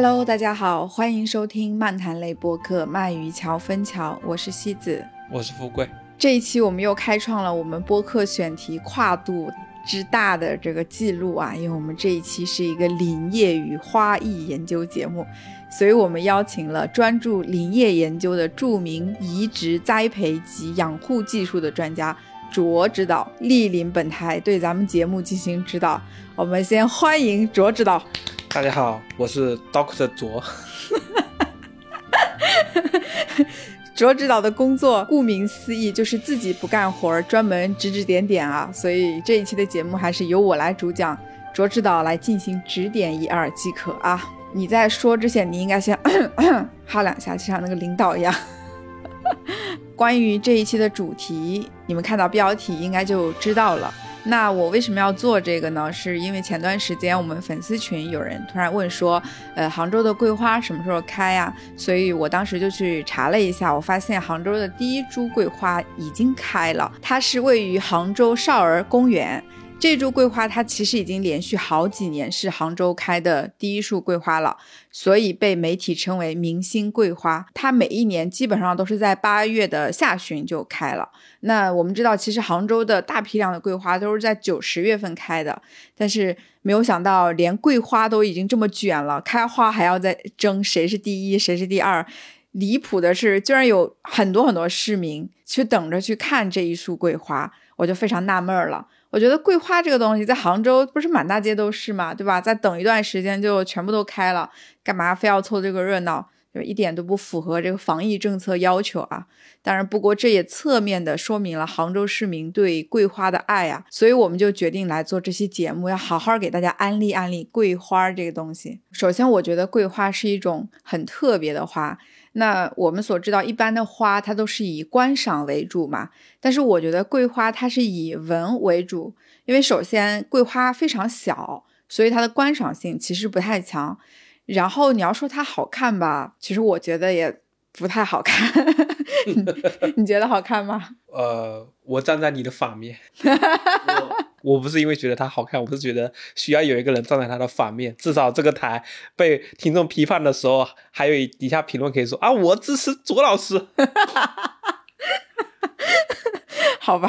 Hello，大家好，欢迎收听漫谈类播客《鳗鱼桥分桥》，我是西子，我是富贵。这一期我们又开创了我们播客选题跨度之大的这个记录啊，因为我们这一期是一个林业与花艺研究节目，所以我们邀请了专注林业研究的著名移植栽培及养护技术的专家卓指导莅临本台，对咱们节目进行指导。我们先欢迎卓指导。大家好，我是 Doctor 卓。卓指导的工作，顾名思义就是自己不干活，专门指指点点啊。所以这一期的节目还是由我来主讲，卓指导来进行指点一二即可啊。你在说之前，你应该先 哈两下，就像那个领导一样。关于这一期的主题，你们看到标题应该就知道了。那我为什么要做这个呢？是因为前段时间我们粉丝群有人突然问说，呃，杭州的桂花什么时候开呀？所以我当时就去查了一下，我发现杭州的第一株桂花已经开了，它是位于杭州少儿公园。这株桂花它其实已经连续好几年是杭州开的第一束桂花了，所以被媒体称为明星桂花。它每一年基本上都是在八月的下旬就开了。那我们知道，其实杭州的大批量的桂花都是在九十月份开的，但是没有想到连桂花都已经这么卷了，开花还要再争谁是第一谁是第二。离谱的是，居然有很多很多市民去等着去看这一束桂花，我就非常纳闷了。我觉得桂花这个东西在杭州不是满大街都是嘛，对吧？再等一段时间就全部都开了，干嘛非要凑这个热闹？就一点都不符合这个防疫政策要求啊！当然，不过这也侧面的说明了杭州市民对桂花的爱啊，所以我们就决定来做这期节目，要好好给大家安利安利桂花这个东西。首先，我觉得桂花是一种很特别的花。那我们所知道，一般的花它都是以观赏为主嘛，但是我觉得桂花它是以闻为主，因为首先桂花非常小，所以它的观赏性其实不太强。然后你要说它好看吧，其实我觉得也不太好看。你觉得好看吗？呃，我站在你的反面。我不是因为觉得它好看，我是觉得需要有一个人站在它的反面，至少这个台被听众批判的时候，还有底下评论可以说啊，我支持左老师。好吧，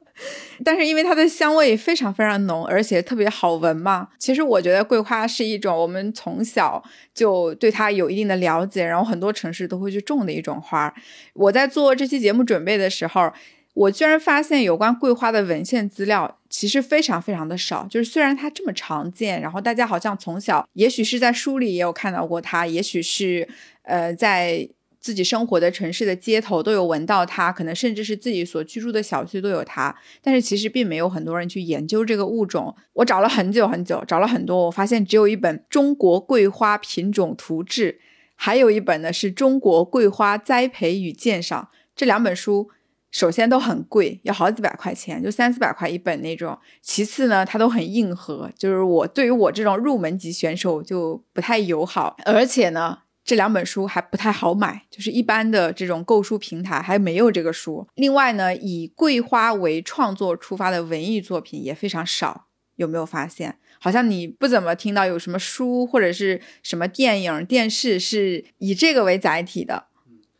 但是因为它的香味非常非常浓，而且特别好闻嘛。其实我觉得桂花是一种我们从小就对它有一定的了解，然后很多城市都会去种的一种花。我在做这期节目准备的时候。我居然发现有关桂花的文献资料其实非常非常的少，就是虽然它这么常见，然后大家好像从小也许是在书里也有看到过它，也许是呃在自己生活的城市的街头都有闻到它，可能甚至是自己所居住的小区都有它，但是其实并没有很多人去研究这个物种。我找了很久很久，找了很多，我发现只有一本《中国桂花品种图志》，还有一本呢是中国桂花栽培与鉴赏这两本书。首先都很贵，要好几百块钱，就三四百块一本那种。其次呢，它都很硬核，就是我对于我这种入门级选手就不太友好。而且呢，这两本书还不太好买，就是一般的这种购书平台还没有这个书。另外呢，以桂花为创作出发的文艺作品也非常少，有没有发现？好像你不怎么听到有什么书或者是什么电影、电视是以这个为载体的。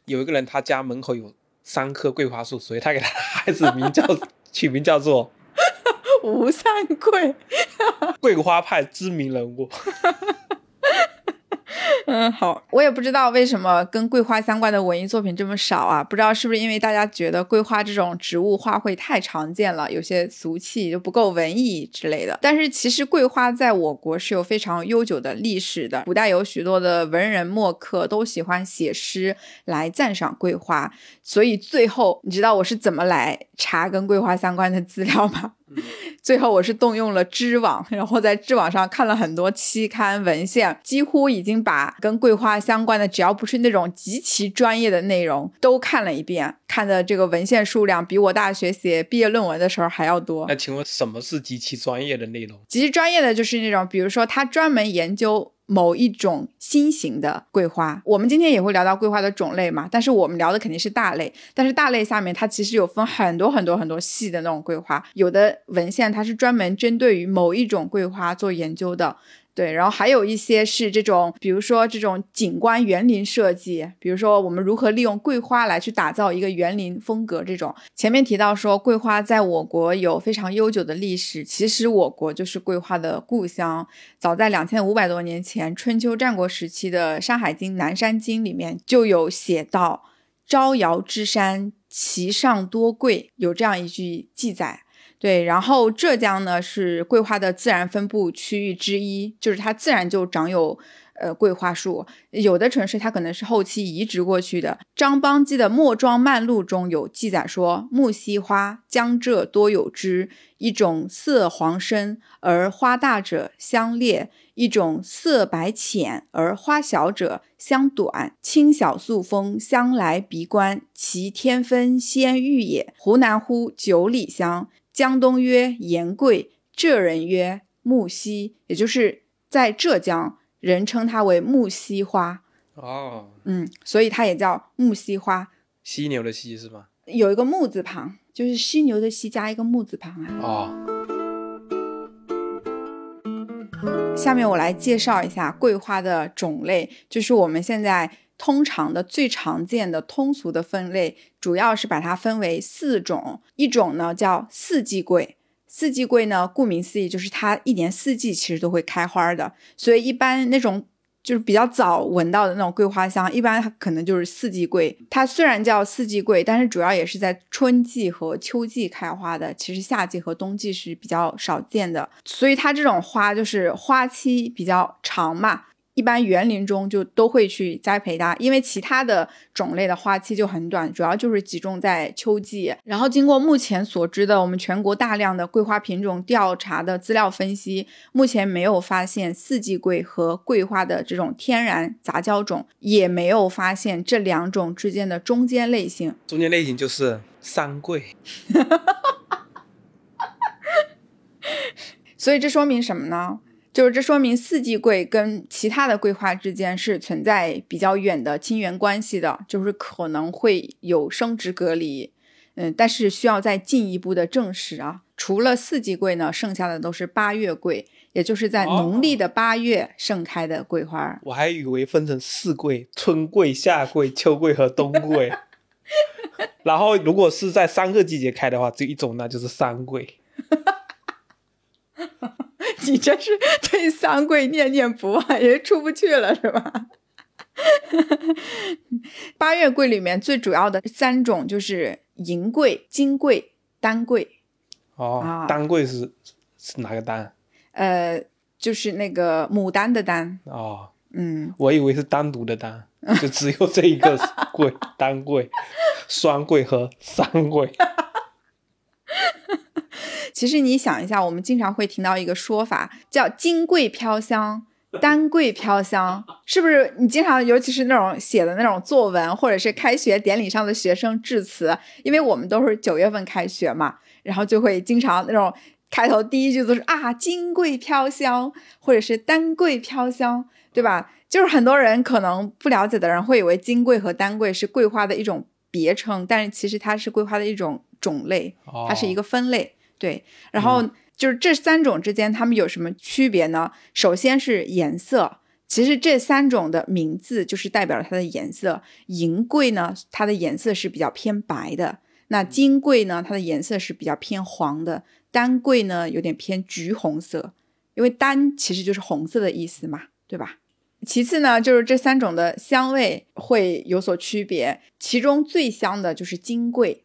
有一个人，他家门口有。三棵桂花树，所以他给他孩子名叫 取名叫做吴三桂，桂花派知名人物。嗯，好，我也不知道为什么跟桂花相关的文艺作品这么少啊？不知道是不是因为大家觉得桂花这种植物花卉太常见了，有些俗气就不够文艺之类的。但是其实桂花在我国是有非常悠久的历史的，古代有许多的文人墨客都喜欢写诗来赞赏桂花，所以最后你知道我是怎么来查跟桂花相关的资料吗？最后我是动用了知网，然后在知网上看了很多期刊文献，几乎已经把跟桂花相关的，只要不是那种极其专业的内容，都看了一遍。看的这个文献数量比我大学写毕业论文的时候还要多。那请问什么是极其专业的内容？极其专业的就是那种，比如说他专门研究。某一种新型的桂花，我们今天也会聊到桂花的种类嘛，但是我们聊的肯定是大类，但是大类下面它其实有分很多很多很多细的那种桂花，有的文献它是专门针对于某一种桂花做研究的。对，然后还有一些是这种，比如说这种景观园林设计，比如说我们如何利用桂花来去打造一个园林风格。这种前面提到说桂花在我国有非常悠久的历史，其实我国就是桂花的故乡。早在两千五百多年前，春秋战国时期的《山海经·南山经》里面就有写到“招摇之山，其上多桂”，有这样一句记载。对，然后浙江呢是桂花的自然分布区域之一，就是它自然就长有呃桂花树。有的城市它可能是后期移植过去的。张邦基的《墨庄漫录》中有记载说，木樨花江浙多有之，一种色黄深而花大者香烈，一种色白浅而花小者香短，清小素风，香来鼻观，其天分鲜郁也。湖南呼九里香。江东曰盐桂，浙人曰木樨，也就是在浙江人称它为木樨花。哦，嗯，所以它也叫木樨花。犀牛的犀是吗？有一个木字旁，就是犀牛的犀加一个木字旁啊。哦。下面我来介绍一下桂花的种类，就是我们现在。通常的最常见的通俗的分类，主要是把它分为四种。一种呢叫四季桂，四季桂呢，顾名思义就是它一年四季其实都会开花的，所以一般那种就是比较早闻到的那种桂花香，一般可能就是四季桂。它虽然叫四季桂，但是主要也是在春季和秋季开花的，其实夏季和冬季是比较少见的。所以它这种花就是花期比较长嘛。一般园林中就都会去栽培它，因为其他的种类的花期就很短，主要就是集中在秋季。然后经过目前所知的我们全国大量的桂花品种调查的资料分析，目前没有发现四季桂和桂花的这种天然杂交种，也没有发现这两种之间的中间类型。中间类型就是三桂。所以这说明什么呢？就是这说明四季桂跟其他的桂花之间是存在比较远的亲缘关系的，就是可能会有生殖隔离，嗯，但是需要再进一步的证实啊。除了四季桂呢，剩下的都是八月桂，也就是在农历的八月盛开的桂花。我还以为分成四桂：春桂、夏桂、秋桂和冬桂。然后如果是在三个季节开的话，只有一种，那就是三桂。你这是对三桂念念不忘，也出不去了是吧？八月桂里面最主要的三种就是银桂、金桂、丹桂。哦，丹桂是是哪个丹？呃，就是那个牡丹的丹。哦，嗯，我以为是单独的单，就只有这一个桂，丹桂、双桂和三桂。其实你想一下，我们经常会听到一个说法，叫“金桂飘香，丹桂飘香”，是不是？你经常，尤其是那种写的那种作文，或者是开学典礼上的学生致辞，因为我们都是九月份开学嘛，然后就会经常那种开头第一句都是啊“金桂飘香”或者是“丹桂飘香”，对吧？就是很多人可能不了解的人会以为金桂和丹桂是桂花的一种别称，但是其实它是桂花的一种种类，它是一个分类。对，然后就是这三种之间，它们有什么区别呢？首先是颜色，其实这三种的名字就是代表了它的颜色。银桂呢，它的颜色是比较偏白的；那金桂呢，它的颜色是比较偏黄的；丹桂呢，有点偏橘红色，因为丹其实就是红色的意思嘛，对吧？其次呢，就是这三种的香味会有所区别，其中最香的就是金桂。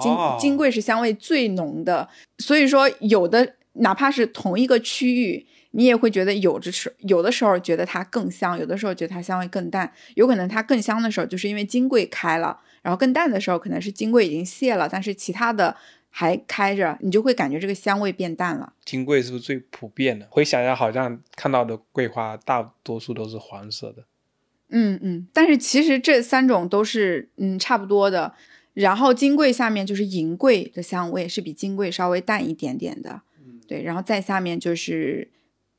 金金桂是香味最浓的，所以说有的哪怕是同一个区域，你也会觉得有的时有的时候觉得它更香，有的时候觉得它香味更淡。有可能它更香的时候，就是因为金桂开了，然后更淡的时候，可能是金桂已经谢了，但是其他的还开着，你就会感觉这个香味变淡了。金桂是不是最普遍的？回想一下，好像看到的桂花大多数都是黄色的。嗯嗯，但是其实这三种都是嗯差不多的。然后金桂下面就是银桂的香味，是比金桂稍微淡一点点的，对。然后再下面就是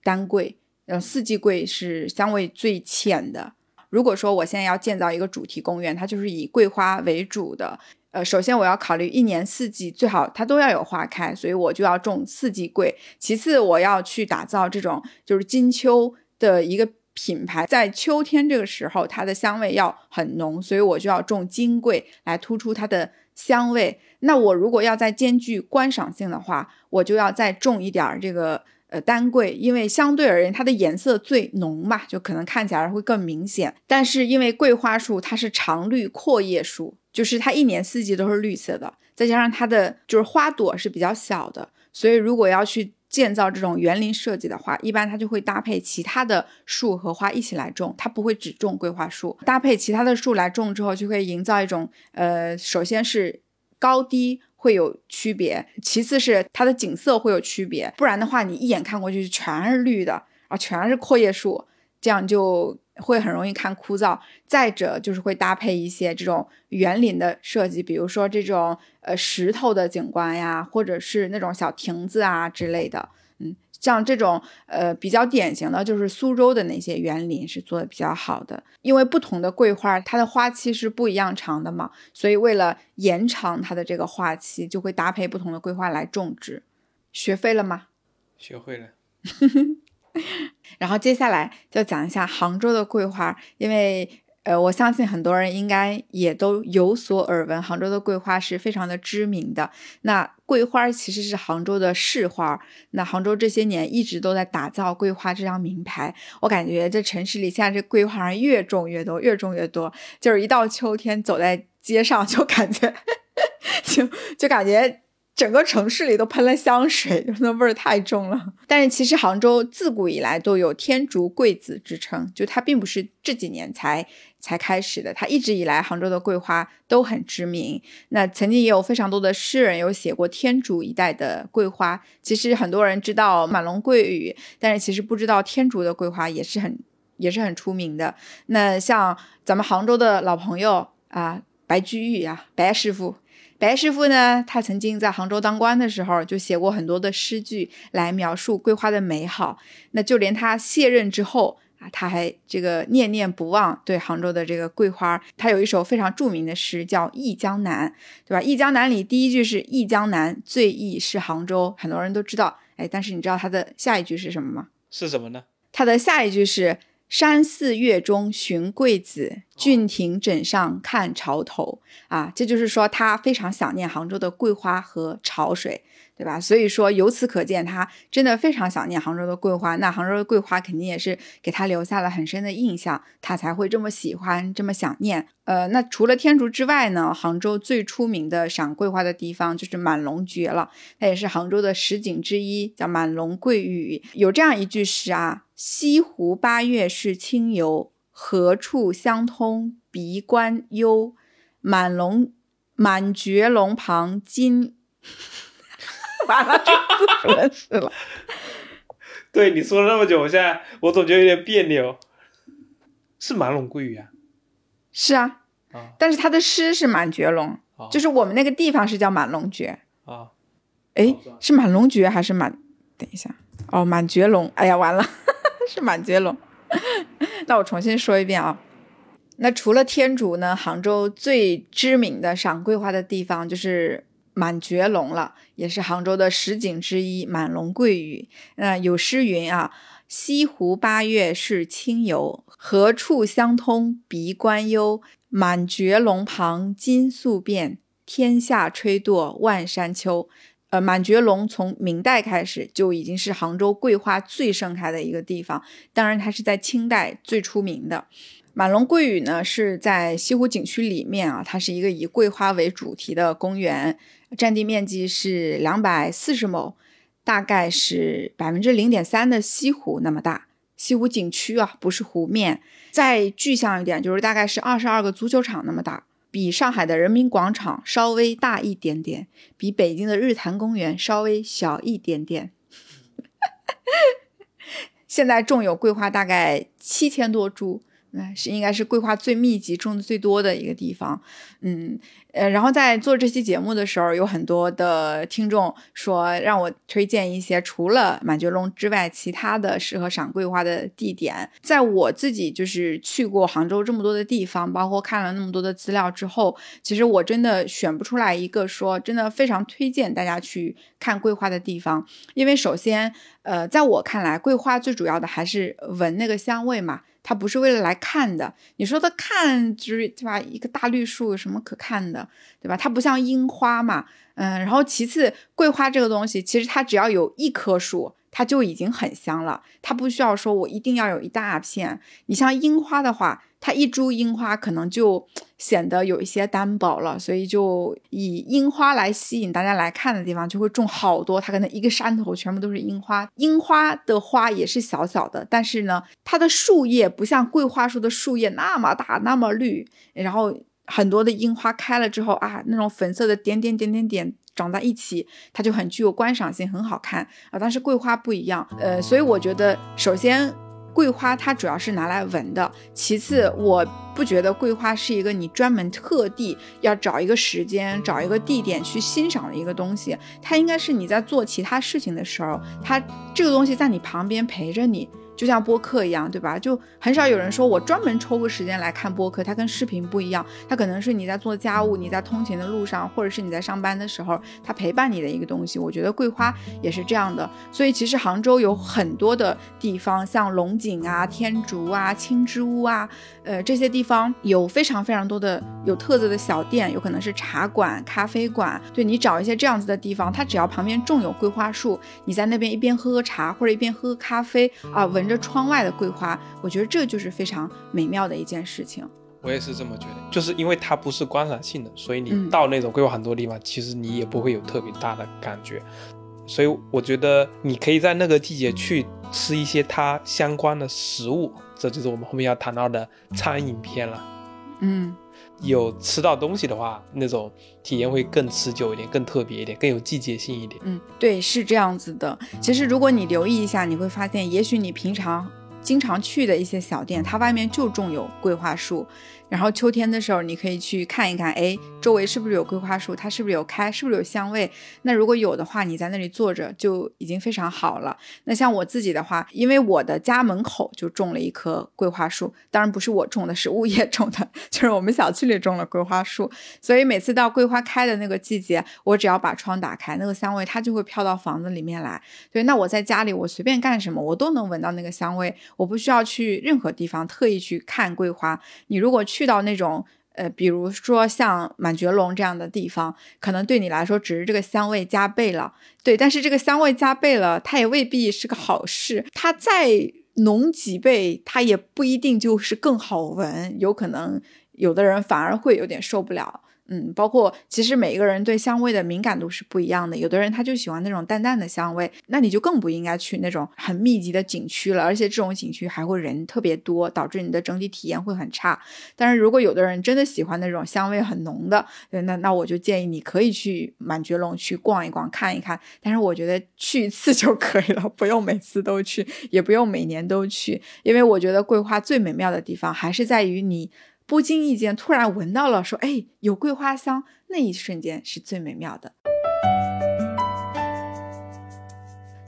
丹桂，然后四季桂是香味最浅的。如果说我现在要建造一个主题公园，它就是以桂花为主的，呃，首先我要考虑一年四季最好它都要有花开，所以我就要种四季桂。其次，我要去打造这种就是金秋的一个品牌，在秋天这个时候，它的香味要很浓，所以我就要种金桂来突出它的香味。那我如果要再兼具观赏性的话，我就要再种一点儿这个呃丹桂，因为相对而言它的颜色最浓嘛，就可能看起来会更明显。但是因为桂花树它是常绿阔叶树，就是它一年四季都是绿色的，再加上它的就是花朵是比较小的，所以如果要去建造这种园林设计的话，一般它就会搭配其他的树和花一起来种，它不会只种桂花树，搭配其他的树来种之后，就会营造一种呃，首先是。高低会有区别，其次是它的景色会有区别，不然的话，你一眼看过去全是绿的啊，全是阔叶树，这样就会很容易看枯燥。再者就是会搭配一些这种园林的设计，比如说这种呃石头的景观呀，或者是那种小亭子啊之类的，嗯。像这种呃比较典型的就是苏州的那些园林是做的比较好的，因为不同的桂花它的花期是不一样长的嘛，所以为了延长它的这个花期，就会搭配不同的桂花来种植。学会了吗？学会了。然后接下来就讲一下杭州的桂花，因为。呃，我相信很多人应该也都有所耳闻，杭州的桂花是非常的知名的。那桂花其实是杭州的市花，那杭州这些年一直都在打造桂花这张名牌。我感觉这城市里现在这桂花越种越多，越种越多，就是一到秋天走在街上就感觉，就就感觉。整个城市里都喷了香水，那味儿太重了。但是其实杭州自古以来都有天竺桂子之称，就它并不是这几年才才开始的，它一直以来杭州的桂花都很知名。那曾经也有非常多的诗人有写过天竺一带的桂花。其实很多人知道满龙桂雨，但是其实不知道天竺的桂花也是很也是很出名的。那像咱们杭州的老朋友啊，白居易啊，白师傅。白师傅呢，他曾经在杭州当官的时候，就写过很多的诗句来描述桂花的美好。那就连他卸任之后啊，他还这个念念不忘对杭州的这个桂花。他有一首非常著名的诗叫《忆江南》，对吧？《忆江南》里第一句是“忆江南，最忆是杭州”，很多人都知道。哎，但是你知道他的下一句是什么吗？是什么呢？他的下一句是。山寺月中寻桂子，郡亭枕上看潮头。啊，这就是说他非常想念杭州的桂花和潮水。对吧？所以说，由此可见，他真的非常想念杭州的桂花。那杭州的桂花肯定也是给他留下了很深的印象，他才会这么喜欢，这么想念。呃，那除了天竺之外呢？杭州最出名的赏桂花的地方就是满龙绝了，它也是杭州的十景之一，叫满龙桂雨。有这样一句诗啊：“西湖八月是清游，何处相通鼻关幽？满龙满绝龙旁今。” 完了，不认识了。对你说了那么久，我现在我总觉得有点别扭。是满龙桂鱼啊？是啊，但是他的诗是满绝龙，就是我们那个地方是叫满龙绝啊。哎，是满龙绝还是满？等一下，哦，满绝龙。哎呀，完了，是满绝龙。那我重新说一遍啊。那除了天竺呢？杭州最知名的赏桂花的地方就是。满绝龙了，也是杭州的十景之一。满龙桂雨，那有诗云啊：“西湖八月是清游，何处相通鼻关幽？满绝龙旁金粟变，天下吹堕万山秋。”呃，满绝龙从明代开始就已经是杭州桂花最盛开的一个地方，当然它是在清代最出名的。满龙桂雨呢是在西湖景区里面啊，它是一个以桂花为主题的公园。占地面积是两百四十亩，大概是百分之零点三的西湖那么大。西湖景区啊，不是湖面。再具象一点，就是大概是二十二个足球场那么大，比上海的人民广场稍微大一点点，比北京的日坛公园稍微小一点点。现在种有桂花大概七千多株，那是应该是桂花最密集、种的最多的一个地方。嗯，呃，然后在做这期节目的时候，有很多的听众说让我推荐一些除了满觉陇之外，其他的适合赏桂花的地点。在我自己就是去过杭州这么多的地方，包括看了那么多的资料之后，其实我真的选不出来一个说真的非常推荐大家去看桂花的地方，因为首先，呃，在我看来，桂花最主要的还是闻那个香味嘛。它不是为了来看的，你说它看就是对吧？一个大绿树有什么可看的，对吧？它不像樱花嘛，嗯。然后其次，桂花这个东西，其实它只要有一棵树。它就已经很香了，它不需要说我一定要有一大片。你像樱花的话，它一株樱花可能就显得有一些单薄了，所以就以樱花来吸引大家来看的地方就会种好多。它可能一个山头全部都是樱花，樱花的花也是小小的，但是呢，它的树叶不像桂花树的树叶那么大那么绿，然后很多的樱花开了之后啊，那种粉色的点点点点点。长在一起，它就很具有观赏性，很好看啊。但是桂花不一样，呃，所以我觉得，首先桂花它主要是拿来闻的，其次我不觉得桂花是一个你专门特地要找一个时间、找一个地点去欣赏的一个东西，它应该是你在做其他事情的时候，它这个东西在你旁边陪着你。就像播客一样，对吧？就很少有人说我专门抽个时间来看播客，它跟视频不一样，它可能是你在做家务、你在通勤的路上，或者是你在上班的时候，它陪伴你的一个东西。我觉得桂花也是这样的。所以其实杭州有很多的地方，像龙井啊、天竺啊、青之屋啊，呃，这些地方有非常非常多的有特色的小店，有可能是茶馆、咖啡馆。对你找一些这样子的地方，它只要旁边种有桂花树，你在那边一边喝喝茶或者一边喝喝咖啡啊，闻。着着窗外的桂花，我觉得这就是非常美妙的一件事情。我也是这么觉得，就是因为它不是观赏性的，所以你到那种桂花很多地方，其实你也不会有特别大的感觉。所以我觉得你可以在那个季节去吃一些它相关的食物，这就是我们后面要谈到的餐饮篇了。嗯。有吃到东西的话，那种体验会更持久一点，更特别一点，更有季节性一点。嗯，对，是这样子的。其实如果你留意一下，你会发现，也许你平常经常去的一些小店，它外面就种有桂花树。然后秋天的时候，你可以去看一看，哎，周围是不是有桂花树？它是不是有开？是不是有香味？那如果有的话，你在那里坐着就已经非常好了。那像我自己的话，因为我的家门口就种了一棵桂花树，当然不是我种的，是物业种的，就是我们小区里种了桂花树。所以每次到桂花开的那个季节，我只要把窗打开，那个香味它就会飘到房子里面来。对，那我在家里，我随便干什么，我都能闻到那个香味，我不需要去任何地方特意去看桂花。你如果去。去到那种呃，比如说像满觉陇这样的地方，可能对你来说只是这个香味加倍了，对。但是这个香味加倍了，它也未必是个好事。它再浓几倍，它也不一定就是更好闻，有可能有的人反而会有点受不了。嗯，包括其实每一个人对香味的敏感度是不一样的，有的人他就喜欢那种淡淡的香味，那你就更不应该去那种很密集的景区了，而且这种景区还会人特别多，导致你的整体体验会很差。但是如果有的人真的喜欢那种香味很浓的，那那我就建议你可以去满觉陇去逛一逛，看一看。但是我觉得去一次就可以了，不用每次都去，也不用每年都去，因为我觉得桂花最美妙的地方还是在于你。不经意间突然闻到了，说：“哎，有桂花香。”那一瞬间是最美妙的。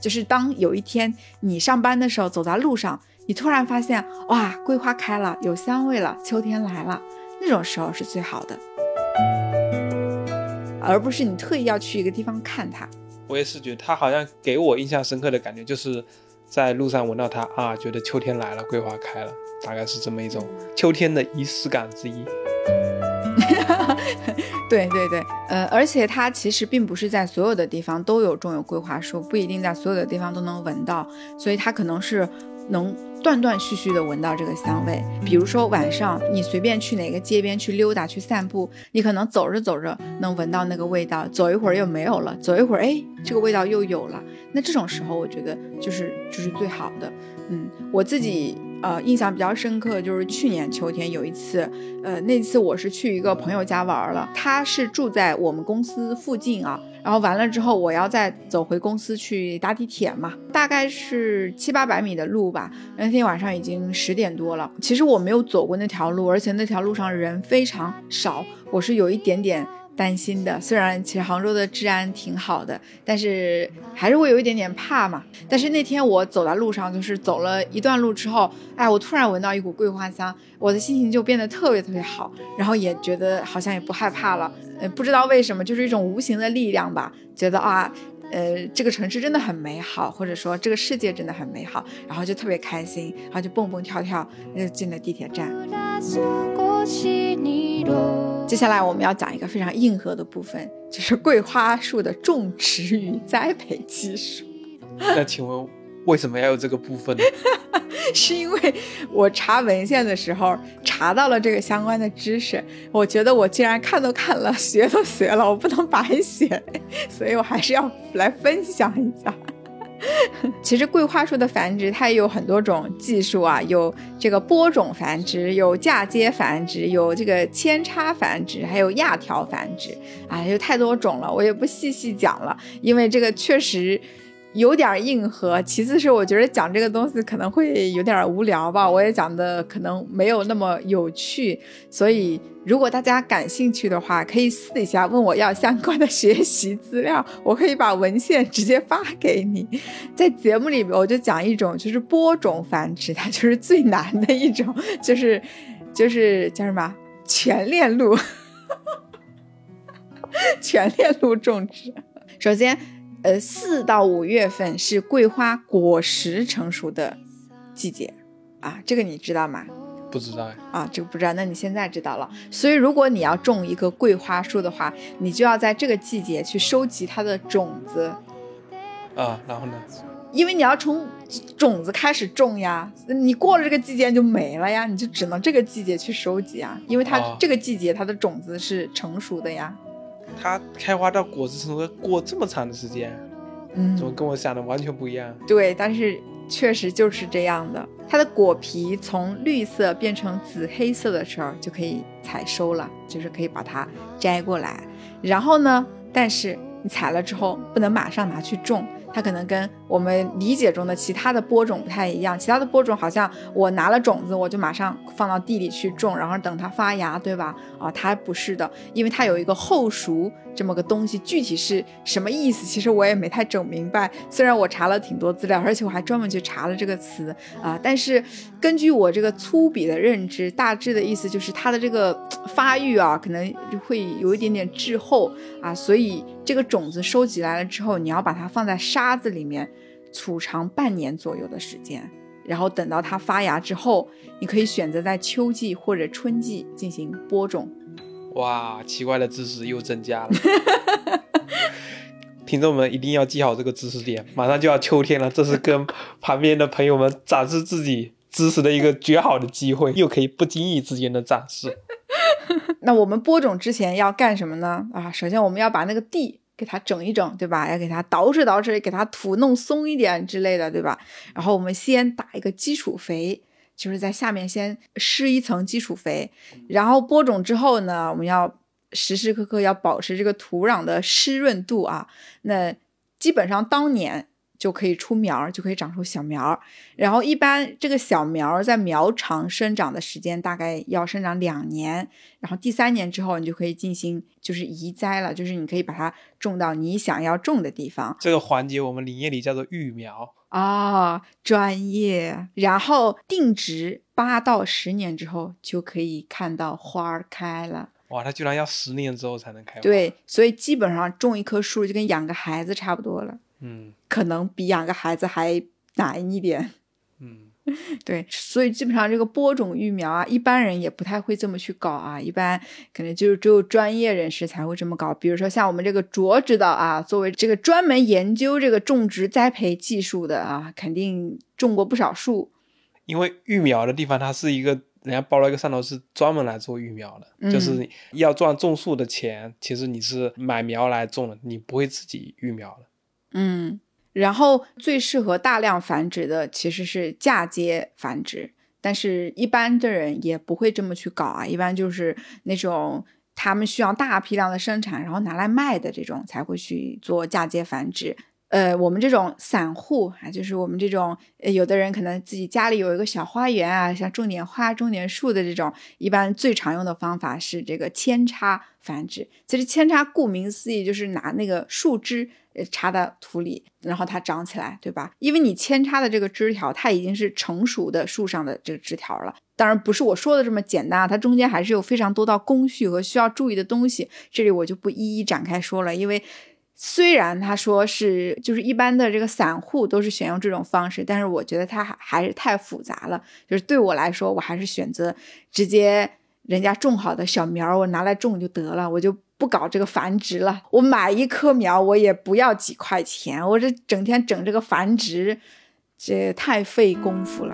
就是当有一天你上班的时候，走在路上，你突然发现，哇，桂花开了，有香味了，秋天来了，那种时候是最好的，而不是你特意要去一个地方看它。我也是觉得，它好像给我印象深刻的感觉，就是在路上闻到它啊，觉得秋天来了，桂花开了。大概是这么一种秋天的仪式感之一。对对对，呃，而且它其实并不是在所有的地方都有种有桂花树，不一定在所有的地方都能闻到，所以它可能是能断断续续的闻到这个香味。比如说晚上你随便去哪个街边去溜达去散步，你可能走着走着能闻到那个味道，走一会儿又没有了，走一会儿哎，这个味道又有了。那这种时候我觉得就是就是最好的。嗯，我自己。呃，印象比较深刻就是去年秋天有一次，呃，那次我是去一个朋友家玩了，他是住在我们公司附近啊。然后完了之后，我要再走回公司去搭地铁嘛，大概是七八百米的路吧。那天晚上已经十点多了，其实我没有走过那条路，而且那条路上人非常少，我是有一点点。担心的，虽然其实杭州的治安挺好的，但是还是会有一点点怕嘛。但是那天我走在路上，就是走了一段路之后，哎，我突然闻到一股桂花香，我的心情就变得特别特别好，然后也觉得好像也不害怕了。呃，不知道为什么，就是一种无形的力量吧，觉得啊，呃，这个城市真的很美好，或者说这个世界真的很美好，然后就特别开心，然后就蹦蹦跳跳就进了地铁站。接下来我们要讲一个非常硬核的部分，就是桂花树的种植与栽培技术。那请问为什么要有这个部分呢？是因为我查文献的时候查到了这个相关的知识，我觉得我既然看都看了，学都学了，我不能白学，所以我还是要来分享一下。其实桂花树的繁殖它也有很多种技术啊，有这个播种繁殖，有嫁接繁殖，有这个扦插繁殖，还有压条繁殖，啊，有太多种了，我也不细细讲了，因为这个确实。有点硬核，其次是我觉得讲这个东西可能会有点无聊吧，我也讲的可能没有那么有趣，所以如果大家感兴趣的话，可以私底下问我要相关的学习资料，我可以把文献直接发给你。在节目里面，我就讲一种就是播种繁殖，它就是最难的一种，就是就是叫什么全链路，全链路种植。首先。呃，四到五月份是桂花果实成熟的季节啊，这个你知道吗？不知道啊，这个不知道，那你现在知道了。所以，如果你要种一棵桂花树的话，你就要在这个季节去收集它的种子啊。然后呢？因为你要从种子开始种呀，你过了这个季节就没了呀，你就只能这个季节去收集啊，因为它这个季节它的种子是成熟的呀。它开花到果实成熟过这么长的时间，嗯，怎么跟我想的完全不一样？对，但是确实就是这样的。它的果皮从绿色变成紫黑色的时候就可以采收了，就是可以把它摘过来。然后呢，但是你采了之后不能马上拿去种。它可能跟我们理解中的其他的播种不太一样，其他的播种好像我拿了种子，我就马上放到地里去种，然后等它发芽，对吧？啊，它不是的，因为它有一个后熟这么个东西，具体是什么意思，其实我也没太整明白。虽然我查了挺多资料，而且我还专门去查了这个词啊，但是根据我这个粗鄙的认知，大致的意思就是它的这个发育啊，可能会有一点点滞后啊，所以。这个种子收集来了之后，你要把它放在沙子里面储藏半年左右的时间，然后等到它发芽之后，你可以选择在秋季或者春季进行播种。哇，奇怪的知识又增加了，听众们一定要记好这个知识点。马上就要秋天了，这是跟旁边的朋友们展示自己知识的一个绝好的机会，又可以不经意之间的展示。那我们播种之前要干什么呢？啊，首先我们要把那个地给它整一整，对吧？要给它捯饬捯饬，给它土弄松一点之类的，对吧？然后我们先打一个基础肥，就是在下面先施一层基础肥。然后播种之后呢，我们要时时刻刻要保持这个土壤的湿润度啊。那基本上当年。就可以出苗，就可以长出小苗。然后一般这个小苗在苗场生长的时间大概要生长两年。然后第三年之后，你就可以进行就是移栽了，就是你可以把它种到你想要种的地方。这个环节我们林业里叫做育苗啊，专业。然后定植八到十年之后，就可以看到花儿开了。哇，它居然要十年之后才能开花？对，所以基本上种一棵树就跟养个孩子差不多了。嗯，可能比养个孩子还难一点。嗯，对，所以基本上这个播种育苗啊，一般人也不太会这么去搞啊。一般可能就是只有专业人士才会这么搞。比如说像我们这个卓指导啊，作为这个专门研究这个种植栽培技术的啊，肯定种过不少树。因为育苗的地方，它是一个人家包了一个山头，是专门来做育苗的，就是要赚种树的钱。其实你是买苗来种的，你不会自己育苗的。嗯，然后最适合大量繁殖的其实是嫁接繁殖，但是一般的人也不会这么去搞啊，一般就是那种他们需要大批量的生产，然后拿来卖的这种才会去做嫁接繁殖。呃，我们这种散户啊，就是我们这种，有的人可能自己家里有一个小花园啊，像种点花、种点树的这种，一般最常用的方法是这个扦插繁殖。其实扦插顾名思义就是拿那个树枝插到土里，然后它长起来，对吧？因为你扦插的这个枝条，它已经是成熟的树上的这个枝条了。当然不是我说的这么简单啊，它中间还是有非常多道工序和需要注意的东西，这里我就不一一展开说了，因为。虽然他说是就是一般的这个散户都是选用这种方式，但是我觉得它还还是太复杂了。就是对我来说，我还是选择直接人家种好的小苗，我拿来种就得了，我就不搞这个繁殖了。我买一棵苗，我也不要几块钱，我这整天整这个繁殖，这太费功夫了。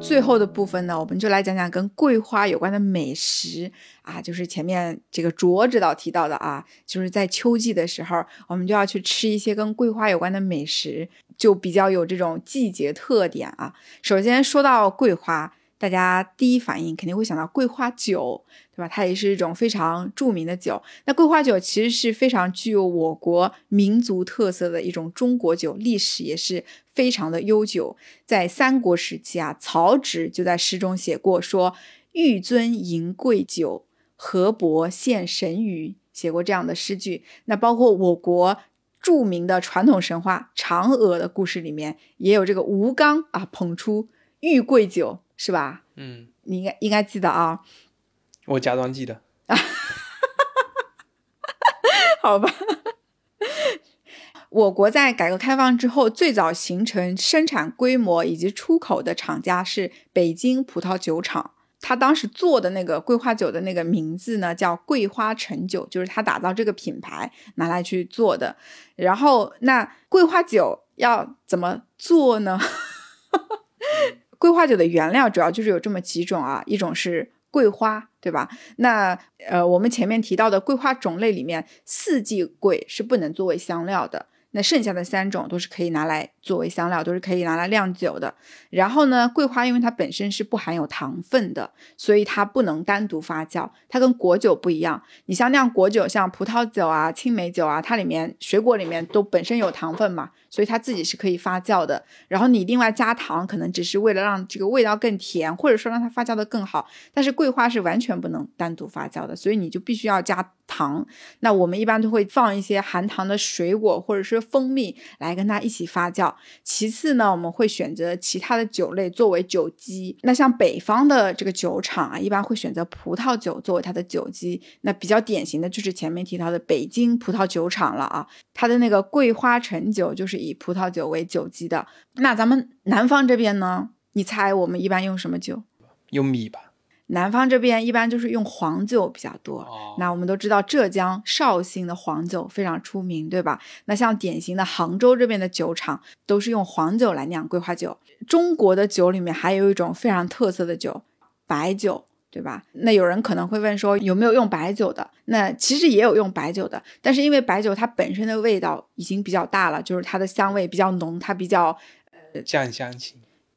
最后的部分呢，我们就来讲讲跟桂花有关的美食啊，就是前面这个卓指导提到的啊，就是在秋季的时候，我们就要去吃一些跟桂花有关的美食，就比较有这种季节特点啊。首先说到桂花。大家第一反应肯定会想到桂花酒，对吧？它也是一种非常著名的酒。那桂花酒其实是非常具有我国民族特色的一种中国酒，历史也是非常的悠久。在三国时期啊，曹植就在诗中写过，说“玉尊迎桂酒，河伯献神鱼”，写过这样的诗句。那包括我国著名的传统神话嫦娥的故事里面，也有这个吴刚啊捧出玉桂酒。是吧？嗯，你应该应该记得啊。我假装记得。好吧。我国在改革开放之后，最早形成生产规模以及出口的厂家是北京葡萄酒厂。他当时做的那个桂花酒的那个名字呢，叫桂花陈酒，就是他打造这个品牌拿来去做的。然后，那桂花酒要怎么做呢？桂花酒的原料主要就是有这么几种啊，一种是桂花，对吧？那呃，我们前面提到的桂花种类里面，四季桂是不能作为香料的。那剩下的三种都是可以拿来作为香料，都是可以拿来酿酒的。然后呢，桂花因为它本身是不含有糖分的，所以它不能单独发酵。它跟果酒不一样，你像酿果酒，像葡萄酒啊、青梅酒啊，它里面水果里面都本身有糖分嘛，所以它自己是可以发酵的。然后你另外加糖，可能只是为了让这个味道更甜，或者说让它发酵的更好。但是桂花是完全不能单独发酵的，所以你就必须要加。糖，那我们一般都会放一些含糖的水果或者是蜂蜜来跟它一起发酵。其次呢，我们会选择其他的酒类作为酒基。那像北方的这个酒厂啊，一般会选择葡萄酒作为它的酒基。那比较典型的就是前面提到的北京葡萄酒厂了啊，它的那个桂花陈酒就是以葡萄酒为酒基的。那咱们南方这边呢，你猜我们一般用什么酒？用米吧。南方这边一般就是用黄酒比较多。那我们都知道浙江绍兴的黄酒非常出名，对吧？那像典型的杭州这边的酒厂都是用黄酒来酿桂花酒。中国的酒里面还有一种非常特色的酒，白酒，对吧？那有人可能会问说有没有用白酒的？那其实也有用白酒的，但是因为白酒它本身的味道已经比较大了，就是它的香味比较浓，它比较呃酱香型，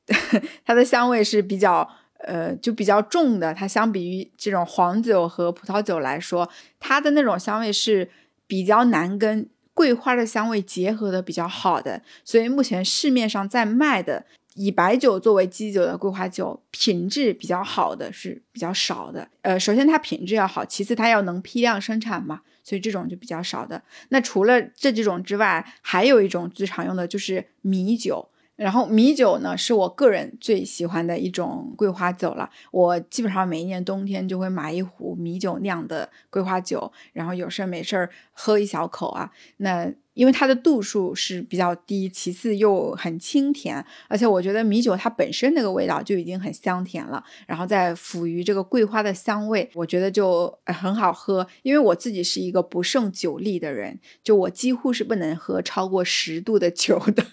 它的香味是比较。呃，就比较重的，它相比于这种黄酒和葡萄酒来说，它的那种香味是比较难跟桂花的香味结合的比较好的。所以目前市面上在卖的以白酒作为基酒的桂花酒，品质比较好的是比较少的。呃，首先它品质要好，其次它要能批量生产嘛，所以这种就比较少的。那除了这几种之外，还有一种最常用的就是米酒。然后米酒呢，是我个人最喜欢的一种桂花酒了。我基本上每一年冬天就会买一壶米酒酿的桂花酒，然后有事儿没事儿喝一小口啊。那因为它的度数是比较低，其次又很清甜，而且我觉得米酒它本身那个味道就已经很香甜了，然后再辅于这个桂花的香味，我觉得就很好喝。因为我自己是一个不胜酒力的人，就我几乎是不能喝超过十度的酒的。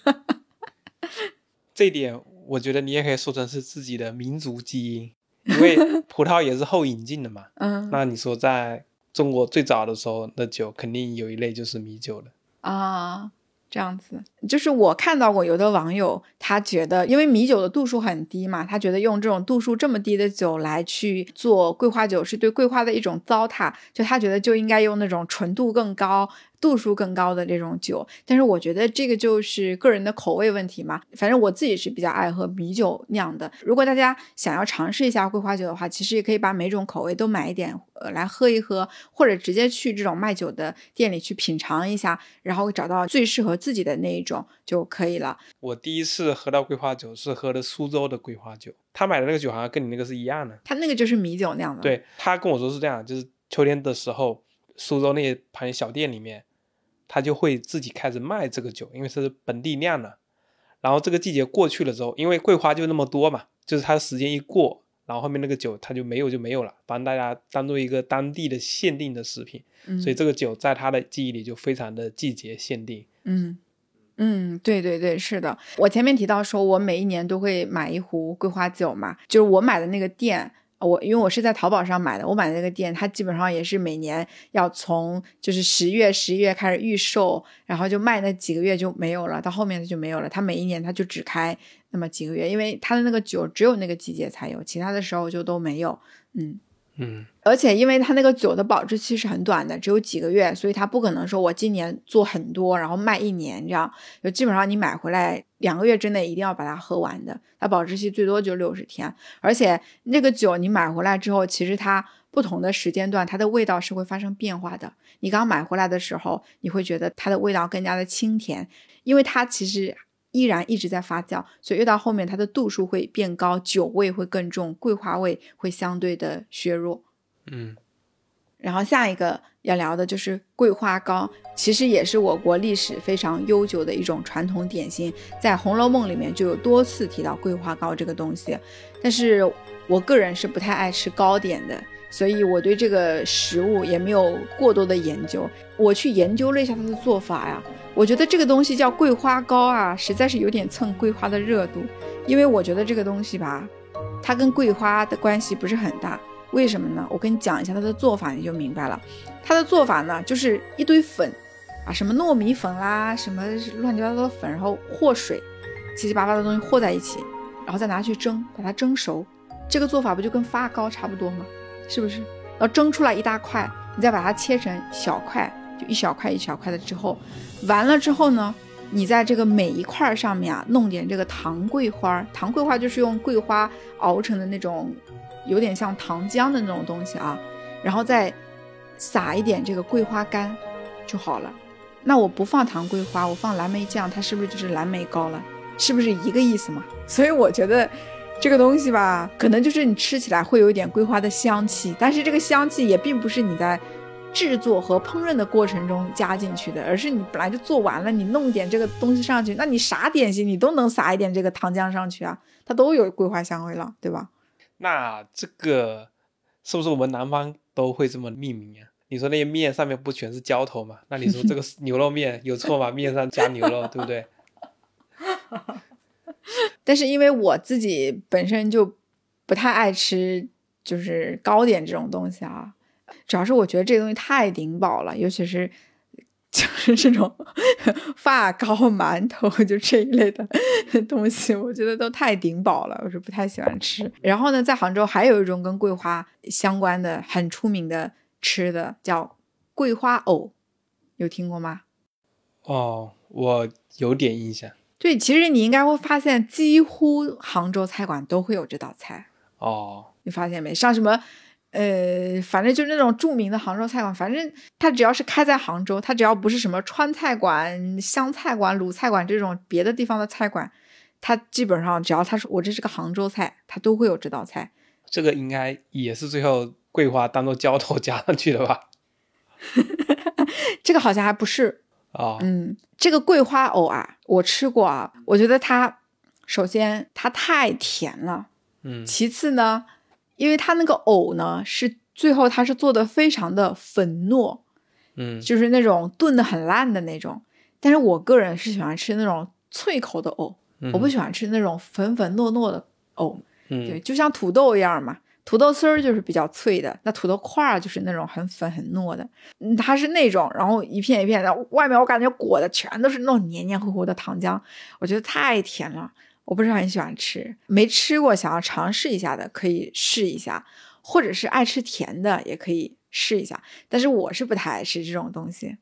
这一点，我觉得你也可以说成是自己的民族基因，因为 葡萄也是后引进的嘛。嗯，那你说在中国最早的时候那酒，肯定有一类就是米酒的啊。这样子，就是我看到过有的网友，他觉得因为米酒的度数很低嘛，他觉得用这种度数这么低的酒来去做桂花酒是对桂花的一种糟蹋，就他觉得就应该用那种纯度更高。度数更高的这种酒，但是我觉得这个就是个人的口味问题嘛。反正我自己是比较爱喝米酒酿的。如果大家想要尝试一下桂花酒的话，其实也可以把每种口味都买一点，呃，来喝一喝，或者直接去这种卖酒的店里去品尝一下，然后找到最适合自己的那一种就可以了。我第一次喝到桂花酒是喝的苏州的桂花酒，他买的那个酒好像跟你那个是一样的。他那个就是米酒酿的。对他跟我说是这样，就是秋天的时候，苏州那些盘小店里面。他就会自己开始卖这个酒，因为是本地酿的。然后这个季节过去了之后，因为桂花就那么多嘛，就是它的时间一过，然后后面那个酒它就没有就没有了，帮大家当做一个当地的限定的食品。所以这个酒在他的记忆里就非常的季节限定。嗯嗯，对对对，是的。我前面提到说我每一年都会买一壶桂花酒嘛，就是我买的那个店。我因为我是在淘宝上买的，我买的那个店，它基本上也是每年要从就是十月、十一月开始预售，然后就卖那几个月就没有了，到后面它就没有了。它每一年它就只开那么几个月，因为它的那个酒只有那个季节才有，其他的时候就都没有。嗯。嗯，而且因为它那个酒的保质期是很短的，只有几个月，所以它不可能说我今年做很多，然后卖一年这样。就基本上你买回来两个月之内一定要把它喝完的，它保质期最多就六十天。而且那个酒你买回来之后，其实它不同的时间段它的味道是会发生变化的。你刚买回来的时候，你会觉得它的味道更加的清甜，因为它其实。依然一直在发酵，所以越到后面它的度数会变高，酒味会更重，桂花味会相对的削弱。嗯，然后下一个要聊的就是桂花糕，其实也是我国历史非常悠久的一种传统点心，在《红楼梦》里面就有多次提到桂花糕这个东西，但是我个人是不太爱吃糕点的。所以我对这个食物也没有过多的研究。我去研究了一下它的做法呀，我觉得这个东西叫桂花糕啊，实在是有点蹭桂花的热度。因为我觉得这个东西吧，它跟桂花的关系不是很大。为什么呢？我跟你讲一下它的做法，你就明白了。它的做法呢，就是一堆粉啊，什么糯米粉啦，什么乱七八糟的粉，然后和水，七七八八的东西和在一起，然后再拿去蒸，把它蒸熟。这个做法不就跟发糕差不多吗？是不是？然后蒸出来一大块，你再把它切成小块，就一小块一小块的之后，完了之后呢，你在这个每一块上面啊，弄点这个糖桂花。糖桂花就是用桂花熬成的那种，有点像糖浆的那种东西啊。然后再撒一点这个桂花干就好了。那我不放糖桂花，我放蓝莓酱，它是不是就是蓝莓糕了？是不是一个意思嘛？所以我觉得。这个东西吧，可能就是你吃起来会有一点桂花的香气，但是这个香气也并不是你在制作和烹饪的过程中加进去的，而是你本来就做完了，你弄点这个东西上去，那你啥点心你都能撒一点这个糖浆上去啊，它都有桂花香味了，对吧？那这个是不是我们南方都会这么命名啊？你说那些面上面不全是浇头吗？那你说这个牛肉面有错吗？面上加牛肉，对不对？但是因为我自己本身就不太爱吃，就是糕点这种东西啊，主要是我觉得这个东西太顶饱了，尤其是就是这种发糕、馒头就这一类的东西，我觉得都太顶饱了，我是不太喜欢吃。然后呢，在杭州还有一种跟桂花相关的很出名的吃的，叫桂花藕，有听过吗？哦，我有点印象。对，其实你应该会发现，几乎杭州菜馆都会有这道菜哦。你发现没？像什么，呃，反正就是那种著名的杭州菜馆，反正它只要是开在杭州，它只要不是什么川菜馆、湘菜馆、鲁菜馆这种别的地方的菜馆，它基本上只要他说我这是个杭州菜，它都会有这道菜。这个应该也是最后桂花当做浇头加上去的吧？这个好像还不是。啊，嗯，这个桂花藕啊，我吃过啊，我觉得它首先它太甜了，嗯，其次呢，因为它那个藕呢是最后它是做的非常的粉糯，嗯，就是那种炖的很烂的那种，但是我个人是喜欢吃那种脆口的藕，我不喜欢吃那种粉粉糯糯的藕，嗯，对，就像土豆一样嘛，土豆丝儿就是比较脆的，那土豆块儿就是那种很粉很糯的。嗯，它是那种，然后一片一片的，外面我感觉裹的全都是那种黏黏糊糊的糖浆，我觉得太甜了，我不是很喜欢吃。没吃过想要尝试一下的可以试一下，或者是爱吃甜的也可以试一下。但是我是不太爱吃这种东西。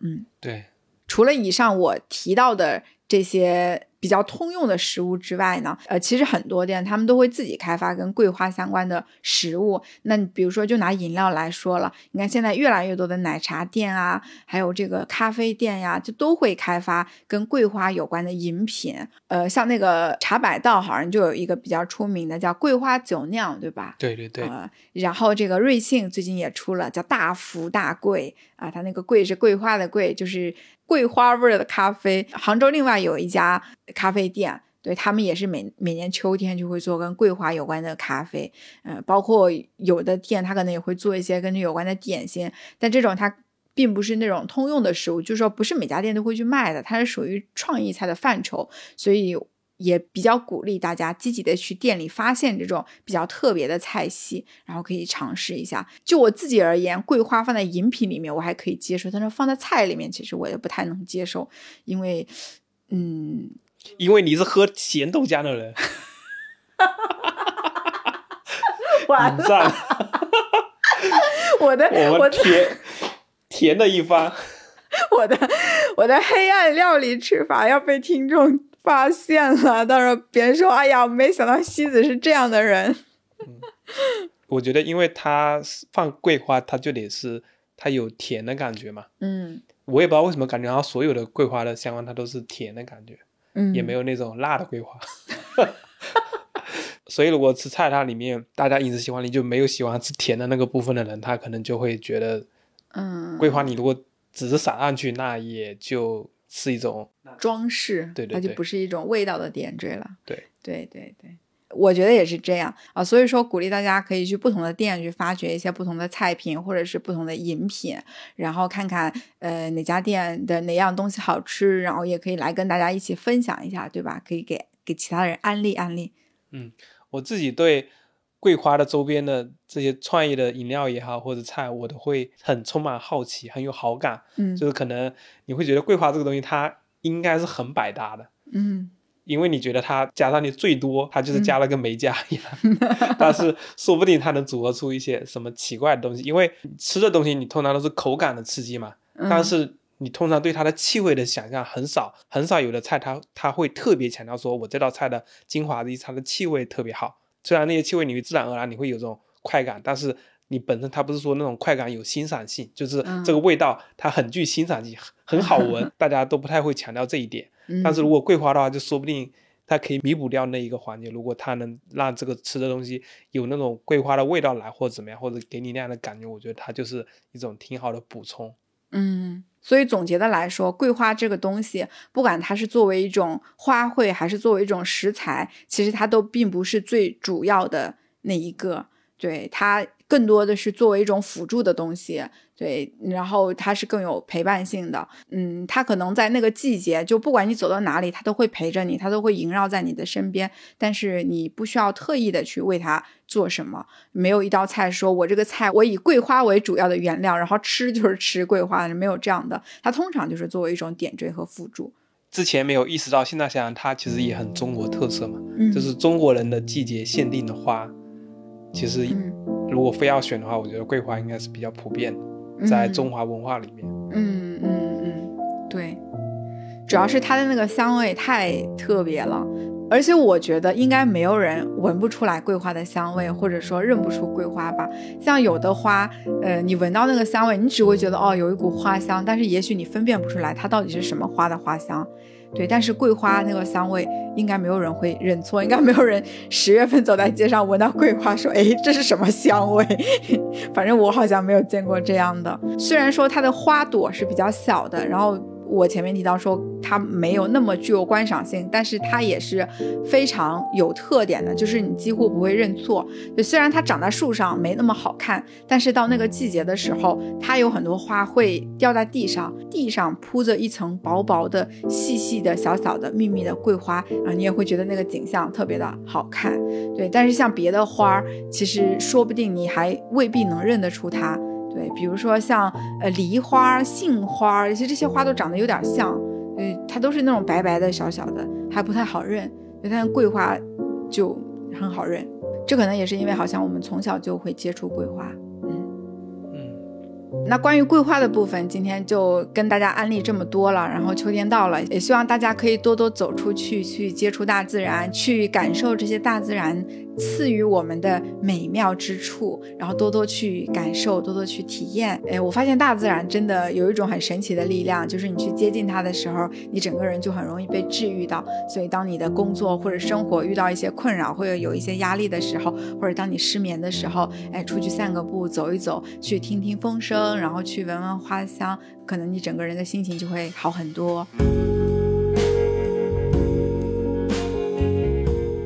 嗯，对。除了以上我提到的这些。比较通用的食物之外呢，呃，其实很多店他们都会自己开发跟桂花相关的食物。那你比如说，就拿饮料来说了，你看现在越来越多的奶茶店啊，还有这个咖啡店呀，就都会开发跟桂花有关的饮品。呃，像那个茶百道好像就有一个比较出名的叫桂花酒酿，对吧？对对对。呃，然后这个瑞幸最近也出了叫大福大桂啊，它那个桂是桂花的桂，就是。桂花味儿的咖啡，杭州另外有一家咖啡店，对他们也是每每年秋天就会做跟桂花有关的咖啡，嗯，包括有的店他可能也会做一些跟这有关的点心，但这种它并不是那种通用的食物，就是说不是每家店都会去卖的，它是属于创意菜的范畴，所以。也比较鼓励大家积极的去店里发现这种比较特别的菜系，然后可以尝试一下。就我自己而言，桂花放在饮品里面我还可以接受，但是放在菜里面其实我也不太能接受，因为，嗯，因为你是喝咸豆浆的人，完了，我的我甜甜的一番，我的我的黑暗料理吃法要被听众。发现了，到时候别人说：“哎呀，没想到西子是这样的人。”我觉得，因为他放桂花，它就得是它有甜的感觉嘛。嗯，我也不知道为什么感觉，然后所有的桂花的香味，它都是甜的感觉，嗯，也没有那种辣的桂花。所以，如果吃菜，它里面大家饮食习惯里就没有喜欢吃甜的那个部分的人，他可能就会觉得，嗯，桂花你如果只是撒上去，那也就。是一种装饰，对对，它就不是一种味道的点缀了。对对对对，我觉得也是这样啊。所以说，鼓励大家可以去不同的店去发掘一些不同的菜品，或者是不同的饮品，然后看看呃哪家店的哪样东西好吃，然后也可以来跟大家一起分享一下，对吧？可以给给其他人安利安利。嗯，我自己对。桂花的周边的这些创意的饮料也好，或者菜，我都会很充满好奇，很有好感。嗯，就是可能你会觉得桂花这个东西，它应该是很百搭的。嗯，因为你觉得它加上去最多，它就是加了个没加一样。但是说不定它能组合出一些什么奇怪的东西。因为吃的东西，你通常都是口感的刺激嘛。但是你通常对它的气味的想象很少，很少有的菜它它会特别强调说，我这道菜的精华是它的气味特别好。虽然那些气味你会自然而然你会有这种快感，但是你本身它不是说那种快感有欣赏性，就是这个味道它很具欣赏性，很好闻，大家都不太会强调这一点。但是如果桂花的话，就说不定它可以弥补掉那一个环节。如果它能让这个吃的东西有那种桂花的味道来，或者怎么样，或者给你那样的感觉，我觉得它就是一种挺好的补充。嗯。所以总结的来说，桂花这个东西，不管它是作为一种花卉，还是作为一种食材，其实它都并不是最主要的那一个。对它更多的是作为一种辅助的东西。对，然后它是更有陪伴性的，嗯，它可能在那个季节，就不管你走到哪里，它都会陪着你，它都会萦绕在你的身边。但是你不需要特意的去为它做什么，没有一道菜说我这个菜我以桂花为主要的原料，然后吃就是吃桂花，没有这样的。它通常就是作为一种点缀和辅助。之前没有意识到，现在想想，它其实也很中国特色嘛，就是中国人的季节限定的花。其实如果非要选的话，我觉得桂花应该是比较普遍的。在中华文化里面，嗯嗯嗯，对，主要是它的那个香味太特别了，而且我觉得应该没有人闻不出来桂花的香味，或者说认不出桂花吧。像有的花，呃，你闻到那个香味，你只会觉得哦有一股花香，但是也许你分辨不出来它到底是什么花的花香。对，但是桂花那个香味，应该没有人会认错，应该没有人十月份走在街上闻到桂花说，哎，这是什么香味？反正我好像没有见过这样的。虽然说它的花朵是比较小的，然后我前面提到说它没有那么具有观赏性，但是它也是非常有特点的，就是你几乎不会认错。就虽然它长在树上没那么好看，但是到那个季节的时候，它有很多花会掉在地上，地上铺着一层薄薄的、细细的、小小的、密密的桂花啊，你也会觉得那个景象特别的好看。对，但是像别的花儿，其实说不定你还未必能认得出它。对，比如说像呃梨花、杏花，其实这些花都长得有点像，嗯，它都是那种白白的、小小的，还不太好认。但桂花就很好认，这可能也是因为好像我们从小就会接触桂花。嗯嗯那关于桂花的部分，今天就跟大家安利这么多了。然后秋天到了，也希望大家可以多多走出去，去接触大自然，去感受这些大自然。赐予我们的美妙之处，然后多多去感受，多多去体验。哎，我发现大自然真的有一种很神奇的力量，就是你去接近它的时候，你整个人就很容易被治愈到。所以，当你的工作或者生活遇到一些困扰，或者有一些压力的时候，或者当你失眠的时候，哎，出去散个步，走一走，去听听风声，然后去闻闻花香，可能你整个人的心情就会好很多。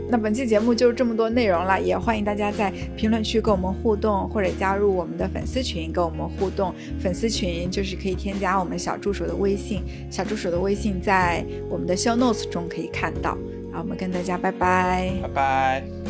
那本期节目就是这么多内容了，也欢迎大家在评论区跟我们互动，或者加入我们的粉丝群跟我们互动。粉丝群就是可以添加我们小助手的微信，小助手的微信在我们的 show notes 中可以看到。好，我们跟大家拜拜，拜拜。